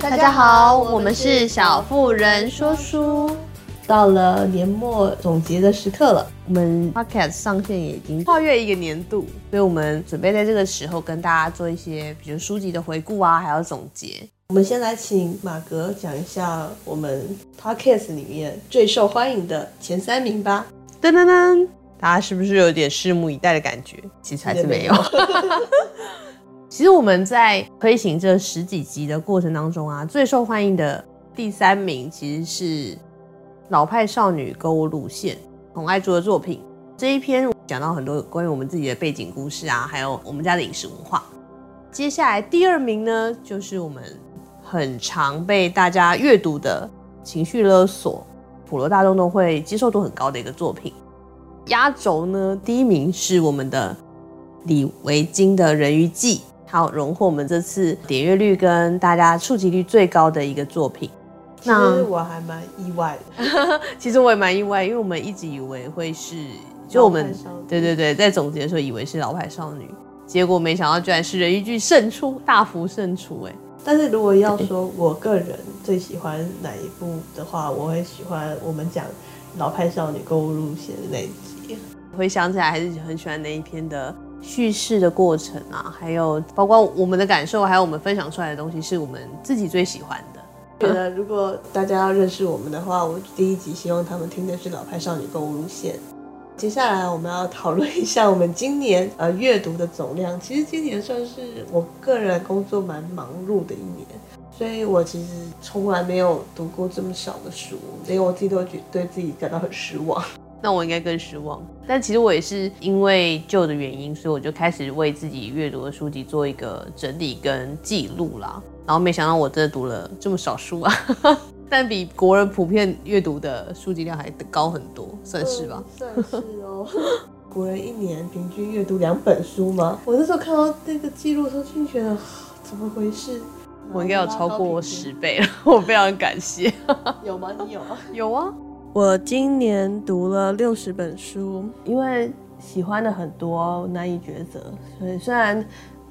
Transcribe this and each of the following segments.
大家好，我们是小妇人说书。到了年末总结的时刻了，我们 podcast 上线也已经跨越一个年度，所以我们准备在这个时候跟大家做一些，比如书籍的回顾啊，还有总结。我们先来请马格讲一下我们 podcast 里面最受欢迎的前三名吧。噔噔噔，大家是不是有点拭目以待的感觉？其实还是没有。其实我们在推行这十几集的过程当中啊，最受欢迎的第三名其实是老派少女购物路线洪爱珠的作品。这一篇讲到很多关于我们自己的背景故事啊，还有我们家的饮食文化。接下来第二名呢，就是我们很常被大家阅读的情绪勒索，普罗大众都会接受度很高的一个作品。压轴呢，第一名是我们的李维京的《人鱼记》。好，荣获我们这次点阅率跟大家触及率最高的一个作品。其实我还蛮意外的，其实我也蛮意外，因为我们一直以为会是，就我们对对对，在总结的时候以为是老派少女，结果没想到居然是人鱼剧胜出，大幅胜出哎。但是如果要说我个人最喜欢哪一部的话，我会喜欢我们讲老派少女购物路线的那一集。回想起来还是很喜欢那一篇的。叙事的过程啊，还有包括我们的感受，还有我们分享出来的东西，是我们自己最喜欢的。觉得如果大家要认识我们的话，我第一集希望他们听的是老派少女购物路线。接下来我们要讨论一下我们今年呃阅读的总量。其实今年算是我个人工作蛮忙碌的一年，所以我其实从来没有读过这么少的书，连我自己都觉对自己感到很失望。那我应该更失望，但其实我也是因为旧的原因，所以我就开始为自己阅读的书籍做一个整理跟记录啦。然后没想到我真的读了这么少书啊，但比国人普遍阅读的书籍量还高很多，算是吧？嗯、算是哦。国人一年平均阅读两本书吗？我那时候看到这个记录的时候，就觉得怎么回事？我应该有超过十倍了，我非常感谢。有吗？你有啊？有啊。我今年读了六十本书，因为喜欢的很多，难以抉择。所以虽然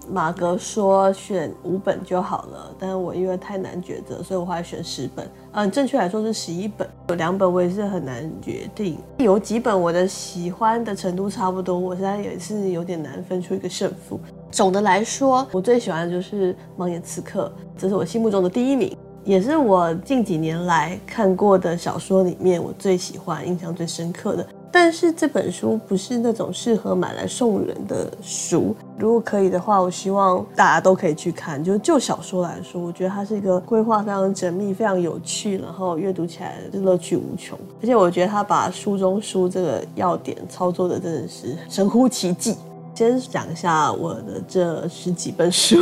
马格说选五本就好了，但我因为太难抉择，所以我后来选十本。嗯，正确来说是十一本，有两本我也是很难决定。有几本我的喜欢的程度差不多，我现在也是有点难分出一个胜负。总的来说，我最喜欢的就是《盲眼刺客》，这是我心目中的第一名。也是我近几年来看过的小说里面我最喜欢、印象最深刻的。但是这本书不是那种适合买来送人的书。如果可以的话，我希望大家都可以去看。就是就小说来说，我觉得它是一个规划非常缜密、非常有趣，然后阅读起来乐趣无穷。而且我觉得他把书中书这个要点操作的真的是神乎其技。先讲一下我的这十几本书。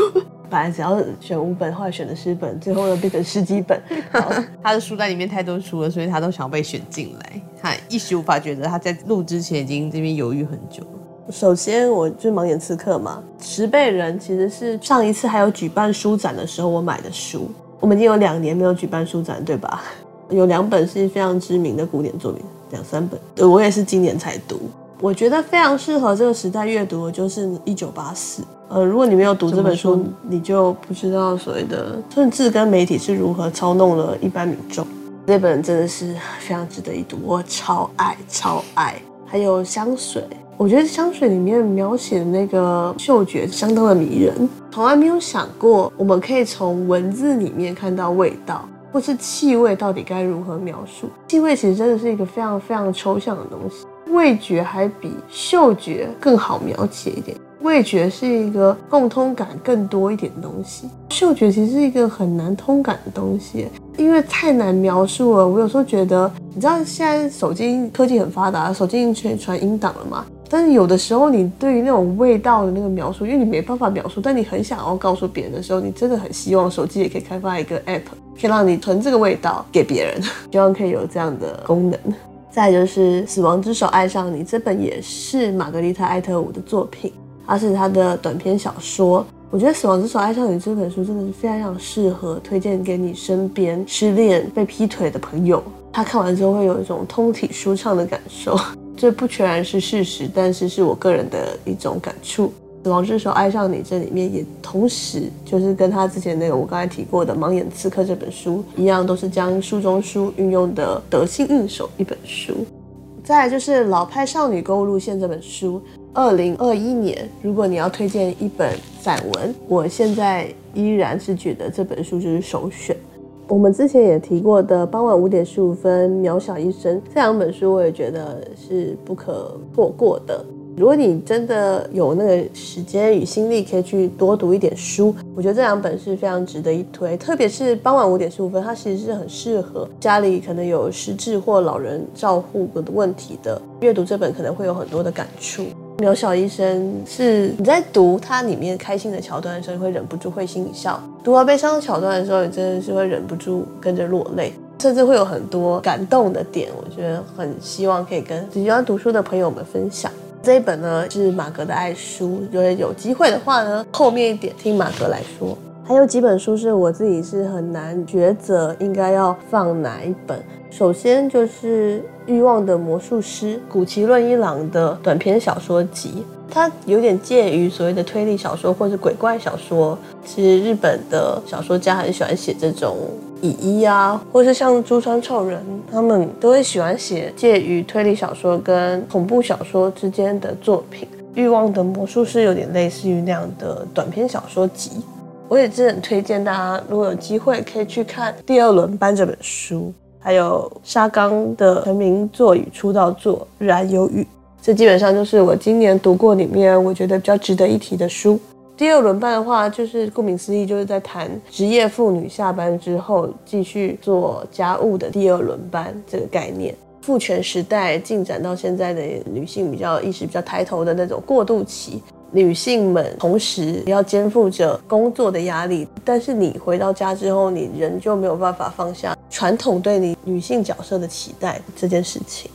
本来只要选五本，后来选了十本，最后又变成十几本。他的书单里面太多书了，所以他都想要被选进来。他一时无法抉择，他在录之前已经这边犹豫很久了。首先，我就是盲眼刺客嘛，十倍人其实是上一次还有举办书展的时候我买的书。我们已经有两年没有举办书展，对吧？有两本是非常知名的古典作品，两三本。对，我也是今年才读。我觉得非常适合这个时代阅读的就是《一九八四》。呃，如果你没有读这本书，你就不知道所谓的政治跟媒体是如何操弄了一般民众。这本真的是非常值得一读，我超爱超爱。还有香水，我觉得香水里面描写的那个嗅觉相当的迷人。从来没有想过，我们可以从文字里面看到味道，或是气味到底该如何描述。气味其实真的是一个非常非常抽象的东西。味觉还比嗅觉更好描写一点，味觉是一个共通感更多一点的东西，嗅觉其实是一个很难通感的东西，因为太难描述了。我有时候觉得，你知道现在手机科技很发达，手机可以传音档了嘛？但是有的时候，你对于那种味道的那个描述，因为你没办法描述，但你很想要告诉别人的时候，你真的很希望手机也可以开发一个 app，可以让你传这个味道给别人，希望可以有这样的功能。再就是《死亡之手爱上你》这本也是玛格丽特·艾特伍的作品，它是他的短篇小说。我觉得《死亡之手爱上你》这本书真的是非常适合推荐给你身边失恋、被劈腿的朋友。他看完之后会有一种通体舒畅的感受，这不全然是事实，但是是我个人的一种感触。死亡之手爱上你这里面也同时就是跟他之前那个我刚才提过的《盲眼刺客》这本书一样，都是将书中书运用的得心应手一本书。再就是老派少女购物路线这本书，二零二一年，如果你要推荐一本散文，我现在依然是觉得这本书就是首选。我们之前也提过的《傍晚五点十五分》《渺小一生》这两本书，我也觉得是不可错过的。如果你真的有那个时间与心力，可以去多读一点书，我觉得这两本是非常值得一推。特别是傍晚五点十五分，它其实是很适合家里可能有失智或老人照护的问题的，阅读这本可能会有很多的感触。渺小一生是你在读它里面开心的桥段的时候，你会忍不住会心一笑；读到悲伤的桥段的时候，你真的是会忍不住跟着落泪，甚至会有很多感动的点。我觉得很希望可以跟喜欢读书的朋友们分享。这一本呢是马格的爱书，如果有机会的话呢，后面一点听马格来说。还有几本书是我自己是很难抉择应该要放哪一本。首先就是《欲望的魔术师》谷崎润一郎的短篇小说集，它有点介于所谓的推理小说或是鬼怪小说。其实日本的小说家很喜欢写这种。乙一啊，或是像朱川臭人，他们都会喜欢写介于推理小说跟恐怖小说之间的作品。欲望的魔术师有点类似于那样的短篇小说集，我也是很推荐大家，如果有机会可以去看《第二轮班》这本书，还有沙冈的成名作与出道作《日安忧郁》，这基本上就是我今年读过里面我觉得比较值得一提的书。第二轮班的话，就是顾名思义，就是在谈职业妇女下班之后继续做家务的第二轮班这个概念。父权时代进展到现在的女性比较意识比较抬头的那种过渡期，女性们同时要肩负着工作的压力，但是你回到家之后，你仍旧没有办法放下传统对你女性角色的期待这件事情。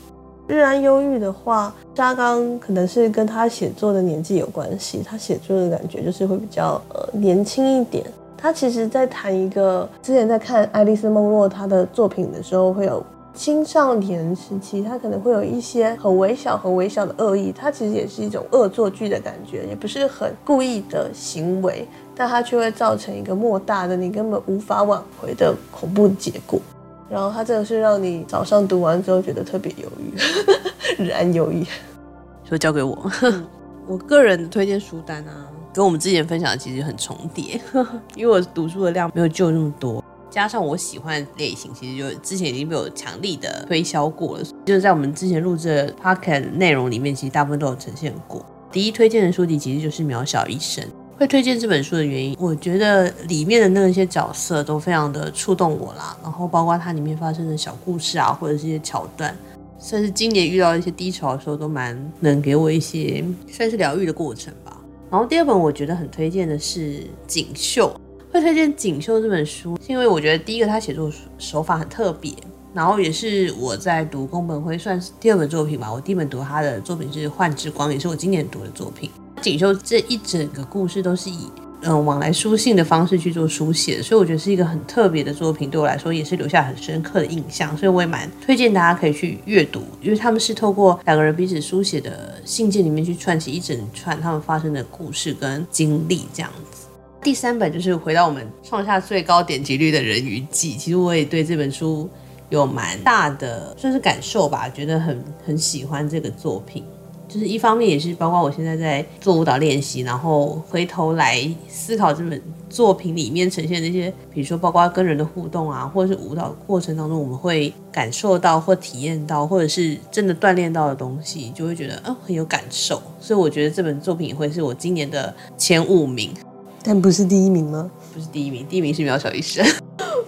日安忧郁的话，沙冈可能是跟他写作的年纪有关系，他写作的感觉就是会比较呃年轻一点。他其实在谈一个之前在看爱丽丝梦洛他的作品的时候，会有青少年时期，他可能会有一些很微小、很微小的恶意，他其实也是一种恶作剧的感觉，也不是很故意的行为，但他却会造成一个莫大的你根本无法挽回的恐怖结果。然后它这个是让你早上读完之后觉得特别犹豫，日安忧郁，说交给我。我个人的推荐书单啊，跟我们之前分享的其实很重叠，因为我读书的量没有旧那么多，加上我喜欢的类型，其实就之前已经被我强力的推销过了，就是在我们之前录制的 podcast 内容里面，其实大部分都有呈现过。第一推荐的书籍其实就是《渺小一生》。会推荐这本书的原因，我觉得里面的那些角色都非常的触动我啦。然后包括它里面发生的小故事啊，或者是一些桥段，算是今年遇到一些低潮的时候，都蛮能给我一些算是疗愈的过程吧。然后第二本我觉得很推荐的是《锦绣》。会推荐《锦绣》这本书，是因为我觉得第一个他写作手法很特别，然后也是我在读宫本辉算是第二本作品吧。我第一本读他的作品是《幻之光》，也是我今年读的作品。锦绣这一整个故事都是以嗯往来书信的方式去做书写，所以我觉得是一个很特别的作品，对我来说也是留下很深刻的印象，所以我也蛮推荐大家可以去阅读，因为他们是透过两个人彼此书写的信件里面去串起一整串他们发生的故事跟经历这样子。第三本就是回到我们创下最高点击率的人鱼记，其实我也对这本书有蛮大的算是感受吧，觉得很很喜欢这个作品。就是一方面也是包括我现在在做舞蹈练习，然后回头来思考这本作品里面呈现的那些，比如说包括跟人的互动啊，或者是舞蹈过程当中我们会感受到或体验到，或者是真的锻炼到的东西，就会觉得嗯很有感受。所以我觉得这本作品也会是我今年的前五名，但不是第一名吗？不是第一名，第一名是《渺小医生》。《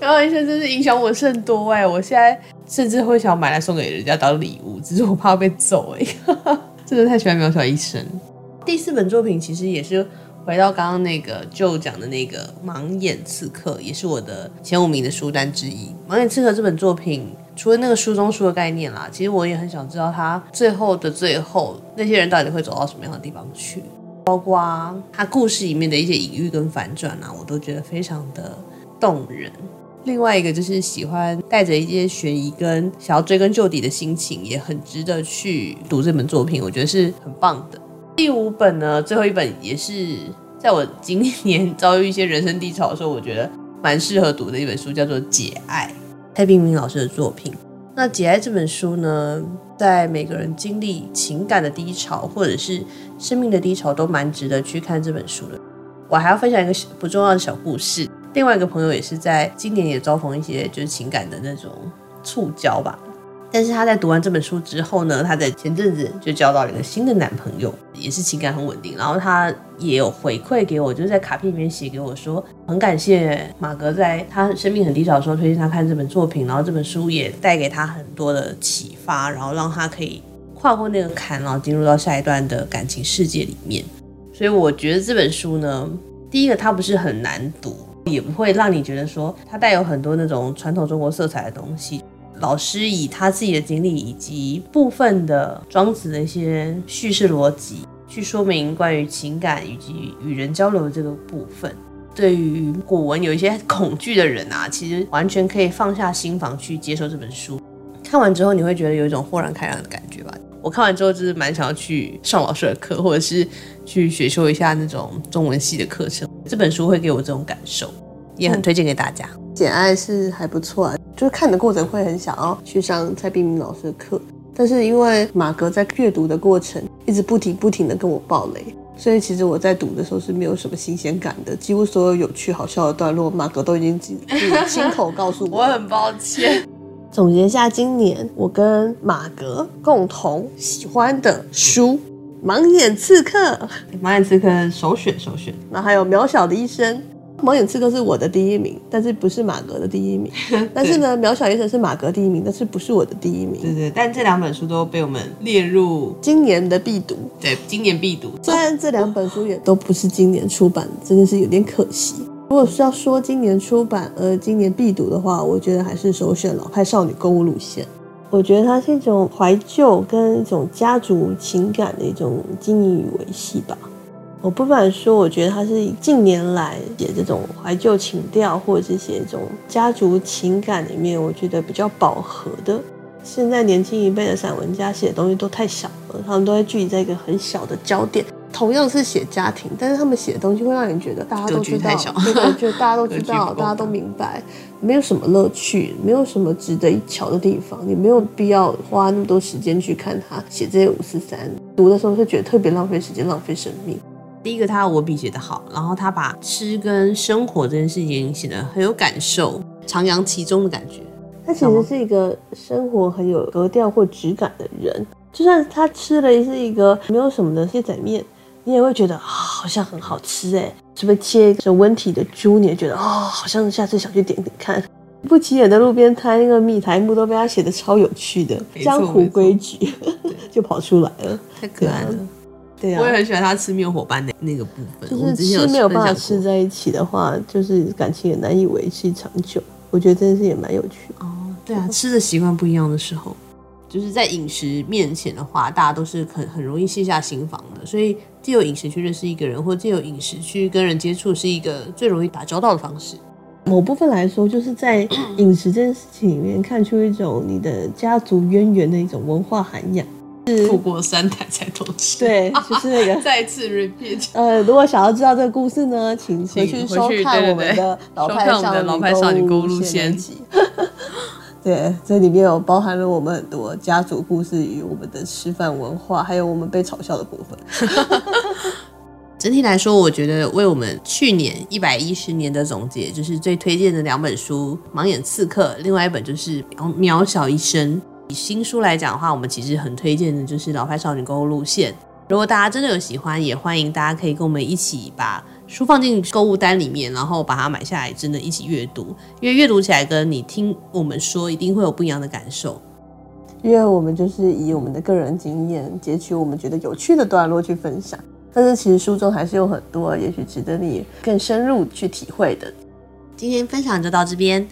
渺小医生》真是影响我甚多哎，我现在甚至会想买来送给人家当礼物，只是我怕被揍哎。真的太喜欢《渺小医生》。第四本作品其实也是回到刚刚那个就讲的那个《盲眼刺客》，也是我的前五名的书单之一。《盲眼刺客》这本作品，除了那个书中书的概念啦，其实我也很想知道他最后的最后，那些人到底会走到什么样的地方去，包括他故事里面的一些隐喻跟反转啊，我都觉得非常的动人。另外一个就是喜欢带着一些悬疑跟想要追根究底的心情，也很值得去读这本作品。我觉得是很棒的。第五本呢，最后一本也是在我今年 遭遇一些人生低潮的时候，我觉得蛮适合读的一本书，叫做《解爱》，蔡冰明老师的作品。那《解爱》这本书呢，在每个人经历情感的低潮或者是生命的低潮，都蛮值得去看这本书的。我还要分享一个不重要的小故事。另外一个朋友也是在今年也遭逢一些就是情感的那种触礁吧。但是他在读完这本书之后呢，他在前阵子就交到了一个新的男朋友，也是情感很稳定。然后他也有回馈给我，就是在卡片里面写给我说，很感谢马格在他生命很低潮的时候推荐他看这本作品，然后这本书也带给他很多的启发，然后让他可以跨过那个坎，然后进入到下一段的感情世界里面。所以我觉得这本书呢，第一个它不是很难读，也不会让你觉得说它带有很多那种传统中国色彩的东西。老师以他自己的经历以及部分的庄子的一些叙事逻辑，去说明关于情感以及与人交流的这个部分。对于古文有一些恐惧的人啊，其实完全可以放下心防去接受这本书。看完之后，你会觉得有一种豁然开朗的感觉吧。我看完之后，就是蛮想要去上老师的课，或者是去学修一下那种中文系的课程。这本书会给我这种感受，也很推荐给大家。简爱是还不错啊。就是看的过程会很想要去上蔡冰明老师的课，但是因为马格在阅读的过程一直不停不停的跟我爆雷，所以其实我在读的时候是没有什么新鲜感的。几乎所有有趣好笑的段落，马格都已经自己亲口告诉我。我很抱歉。总结一下，今年我跟马格共同喜欢的书，《盲眼刺客》。盲眼刺客首选首选，那还有《渺小的一生》。盲眼刺客是我的第一名，但是不是马格的第一名。但是呢，渺小医生是马格第一名，但是不是我的第一名。对对，但这两本书都被我们列入今年的必读。对，今年必读。虽然这两本书也都不是今年出版，真的是有点可惜。如果是要说今年出版而今年必读的话，我觉得还是首选老派少女购物路线。我觉得它是一种怀旧跟一种家族情感的一种经营与维系吧。我不敢说，我觉得他是近年来写这种怀旧情调，或者是写这种家族情感里面，我觉得比较饱和的。现在年轻一辈的散文家写的东西都太小了，他们都会聚集在一个很小的焦点。同样是写家庭，但是他们写的东西会让你觉得大家都知道，对对，就大家都 知道，大家都明白，没有什么乐趣，没有什么值得一瞧的地方，你没有必要花那么多时间去看他写这些五四三。读的时候会觉得特别浪费时间，浪费生命。第一个，他文笔写得好，然后他把吃跟生活这件事情写得很有感受，徜徉其中的感觉。他其实是一个生活很有格调或质感的人，就算他吃的是一个没有什么的蟹仔面，你也会觉得好像很好吃哎。是不是切一个温体的猪，你也觉得哦，好像下次想去点点看。不起眼的路边摊，那个米苔木都被他写的超有趣的，江湖规矩 就跑出来了，太可爱了。对啊，我也很喜欢他吃没有伙伴的那个部分。就是吃没有办法吃在一起的话，就是感情也难以维系长久。我觉得这件事也蛮有趣的。哦，对啊，吃的习惯不一样的时候，就是在饮食面前的话，大家都是很很容易卸下心防的。所以借由饮食去认识一个人，或借由饮食去跟人接触，是一个最容易打交道的方式。某部分来说，就是在饮食这件事情里面看出一种你的家族渊源的一种文化涵养。是富过三代才懂事，对，就是那个 再次 repeat。呃，如果想要知道这个故事呢，请回去收看我们的老派少女购物路线集。对，这里面有包含了我们很多家族故事与我们的吃饭文化，还有我们被嘲笑的部分。整体来说，我觉得为我们去年一百一十年的总结，就是最推荐的两本书《盲眼刺客》，另外一本就是《渺小一生》。以新书来讲的话，我们其实很推荐的就是老派少女购物路线。如果大家真的有喜欢，也欢迎大家可以跟我们一起把书放进购物单里面，然后把它买下来，真的一起阅读。因为阅读起来跟你听我们说，一定会有不一样的感受。因为我们就是以我们的个人经验，截取我们觉得有趣的段落去分享。但是其实书中还是有很多，也许值得你更深入去体会的。今天分享就到这边。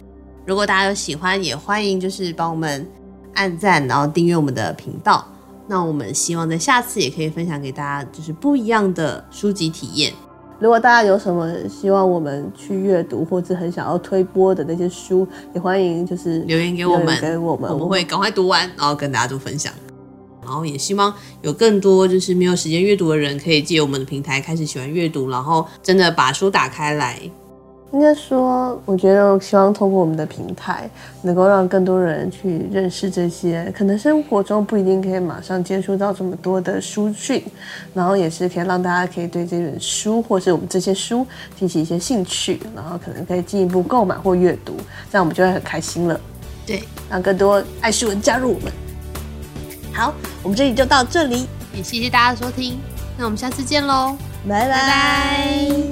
如果大家有喜欢，也欢迎就是帮我们。按赞，然后订阅我们的频道。那我们希望在下次也可以分享给大家，就是不一样的书籍体验。如果大家有什么希望我们去阅读，或者很想要推播的那些书，也欢迎就是留言给我们，给我们，我们会赶快读完，然后跟大家做分享。然后也希望有更多就是没有时间阅读的人，可以借我们的平台开始喜欢阅读，然后真的把书打开来。应该说，我觉得我希望通过我们的平台，能够让更多人去认识这些，可能生活中不一定可以马上接触到这么多的书讯，然后也是可以让大家可以对这本书或是我们这些书提起一些兴趣，然后可能可以进一步购买或阅读，这样我们就会很开心了。对，让更多爱书人加入我们。好，我们这里就到这里，也谢谢大家的收听，那我们下次见喽，拜拜。拜拜。